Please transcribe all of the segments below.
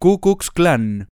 Ku Klux Klan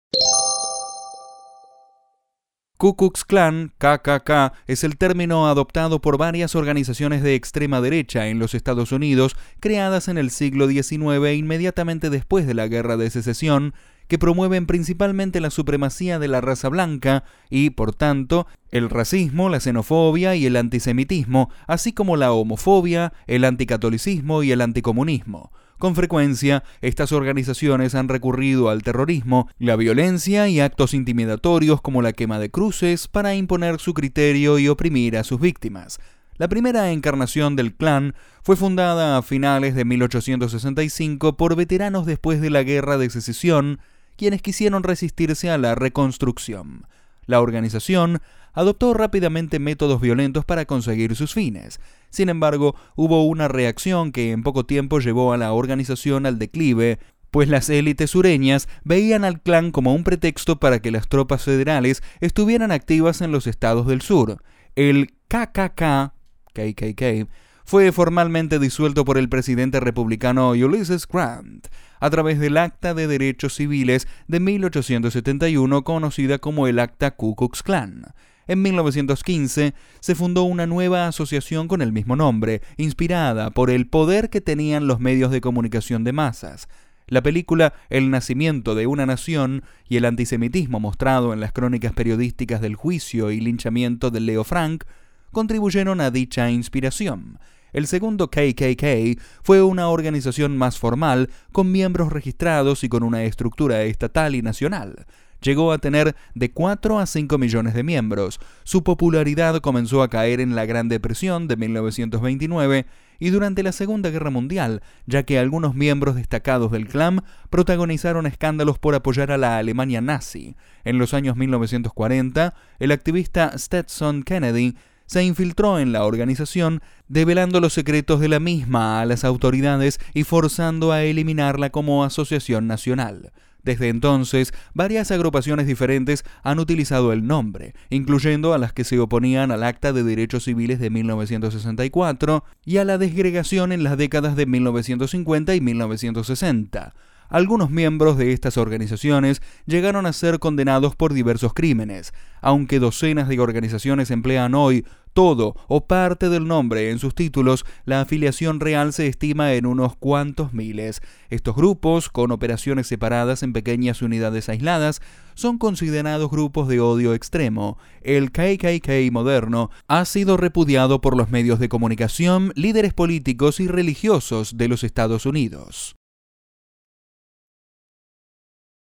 Ku Klux Klan, KKK, es el término adoptado por varias organizaciones de extrema derecha en los Estados Unidos, creadas en el siglo XIX inmediatamente después de la Guerra de Secesión, que promueven principalmente la supremacía de la raza blanca y, por tanto, el racismo, la xenofobia y el antisemitismo, así como la homofobia, el anticatolicismo y el anticomunismo. Con frecuencia, estas organizaciones han recurrido al terrorismo, la violencia y actos intimidatorios como la quema de cruces para imponer su criterio y oprimir a sus víctimas. La primera encarnación del clan fue fundada a finales de 1865 por veteranos después de la Guerra de Secesión, quienes quisieron resistirse a la reconstrucción. La organización adoptó rápidamente métodos violentos para conseguir sus fines. Sin embargo, hubo una reacción que en poco tiempo llevó a la organización al declive, pues las élites sureñas veían al clan como un pretexto para que las tropas federales estuvieran activas en los estados del sur. El KKK, fue formalmente disuelto por el presidente republicano Ulysses Grant a través del Acta de Derechos Civiles de 1871 conocida como el Acta Ku Klux Klan. En 1915 se fundó una nueva asociación con el mismo nombre, inspirada por el poder que tenían los medios de comunicación de masas. La película El nacimiento de una nación y el antisemitismo mostrado en las crónicas periodísticas del juicio y linchamiento de Leo Frank contribuyeron a dicha inspiración. El segundo KKK fue una organización más formal, con miembros registrados y con una estructura estatal y nacional. Llegó a tener de 4 a 5 millones de miembros. Su popularidad comenzó a caer en la Gran Depresión de 1929 y durante la Segunda Guerra Mundial, ya que algunos miembros destacados del clan protagonizaron escándalos por apoyar a la Alemania nazi. En los años 1940, el activista Stetson Kennedy se infiltró en la organización, develando los secretos de la misma a las autoridades y forzando a eliminarla como asociación nacional. Desde entonces, varias agrupaciones diferentes han utilizado el nombre, incluyendo a las que se oponían al Acta de Derechos Civiles de 1964 y a la desgregación en las décadas de 1950 y 1960. Algunos miembros de estas organizaciones llegaron a ser condenados por diversos crímenes, aunque docenas de organizaciones emplean hoy todo o parte del nombre en sus títulos, la afiliación real se estima en unos cuantos miles. Estos grupos, con operaciones separadas en pequeñas unidades aisladas, son considerados grupos de odio extremo. El KKK moderno ha sido repudiado por los medios de comunicación, líderes políticos y religiosos de los Estados Unidos.